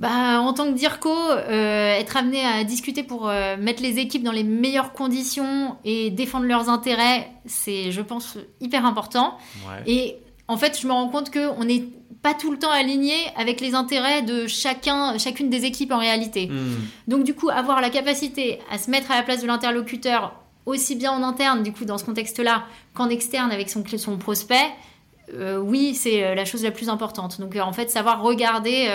Bah, en tant que DIRCO, euh, être amené à discuter pour euh, mettre les équipes dans les meilleures conditions et défendre leurs intérêts, c'est, je pense, hyper important. Ouais. Et en fait, je me rends compte qu'on n'est pas tout le temps aligné avec les intérêts de chacun, chacune des équipes en réalité. Hmm. Donc du coup, avoir la capacité à se mettre à la place de l'interlocuteur, aussi bien en interne, du coup, dans ce contexte-là, qu'en externe avec son, son prospect, euh, oui, c'est euh, la chose la plus importante. Donc euh, en fait, savoir regarder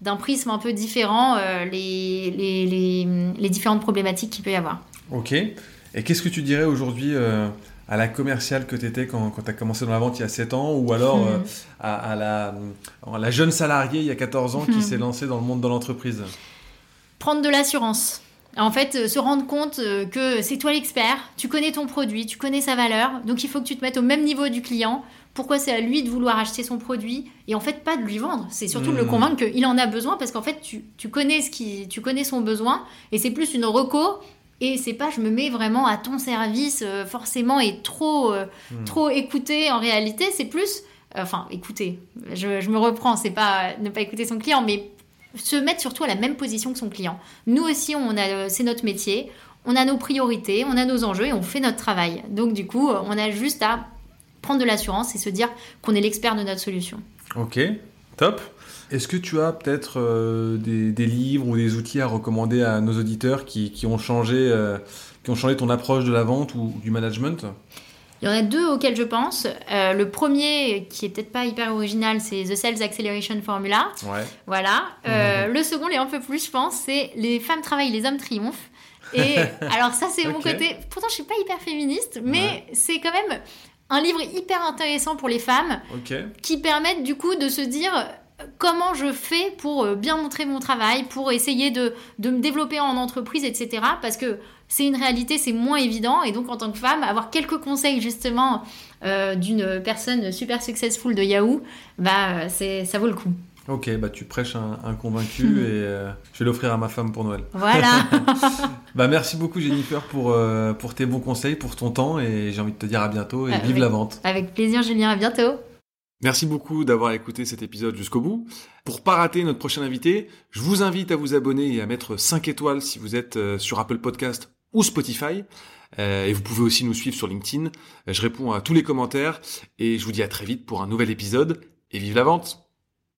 d'un prisme un peu différent les, les, les, les différentes problématiques qu'il peut y avoir. Ok. Et qu'est-ce que tu dirais aujourd'hui à la commerciale que tu étais quand, quand tu as commencé dans la vente il y a 7 ans ou alors Hmm. euh, à, à la, à la jeune salariée il y a 14 ans qui Hmm. s'est lancée dans le monde de l'entreprise? Prendre de l'assurance. En fait, se rendre compte que c'est toi l'expert, tu connais ton produit, tu connais sa valeur, donc il faut que tu te mettes au même niveau du client. Pourquoi c'est à lui de vouloir acheter son produit et en fait pas de lui vendre. C'est surtout de le Mhm. convaincre qu'il en a besoin parce qu'en fait tu, tu connais ce qui, tu connais son besoin et c'est plus une reco et c'est pas je me mets vraiment à ton service euh, forcément et trop euh, Hmm. trop écouter en réalité c'est plus euh, enfin écouter je, je me reprends c'est pas ne pas écouter son client mais se mettre surtout à la même position que son client. Nous aussi, on a, c'est notre métier, on a nos priorités, on a nos enjeux et on fait notre travail. Donc du coup, on a juste à prendre de l'assurance et se dire qu'on est l'expert de notre solution. Ok, top. Est-ce que tu as peut-être euh, des, des livres ou des outils à recommander à nos auditeurs qui, qui ont, changé, euh, qui ont changé ton approche de la vente ou du management? Il y en a deux auxquels je pense. Euh, le premier, qui est peut-être pas hyper original, c'est The Sales Acceleration Formula. Ouais. Voilà. Euh, Le second, et un peu plus, je pense, c'est Les femmes travaillent, les hommes triomphent. Et alors ça, c'est mon côté. Pourtant, je suis pas hyper féministe, mais Ouais. c'est quand même un livre hyper intéressant pour les femmes qui permettent du coup de se dire comment je fais pour euh, bien montrer mon travail, pour essayer de, de me développer en entreprise, etc. Parce que c'est une réalité, c'est moins évident. Et donc, en tant que femme, avoir quelques conseils justement euh, d'une personne super successful de Yahoo, bah, c'est, ça vaut le coup. Ok, bah tu prêches un, convaincu et euh, je vais l'offrir à ma femme pour Noël. Voilà. bah merci beaucoup Jennifer pour, euh, pour tes bons conseils, pour ton temps et j'ai envie de te dire à bientôt et vive la vente. Avec plaisir Julien, à bientôt. Merci beaucoup d'avoir écouté cet épisode jusqu'au bout. Pour pas rater notre prochain invité, je vous invite à vous abonner et à mettre 5 étoiles si vous êtes sur Apple Podcast ou Spotify. Euh, et vous pouvez aussi nous suivre sur LinkedIn. Je réponds à tous les commentaires et je vous dis à très vite pour un nouvel épisode et vive la vente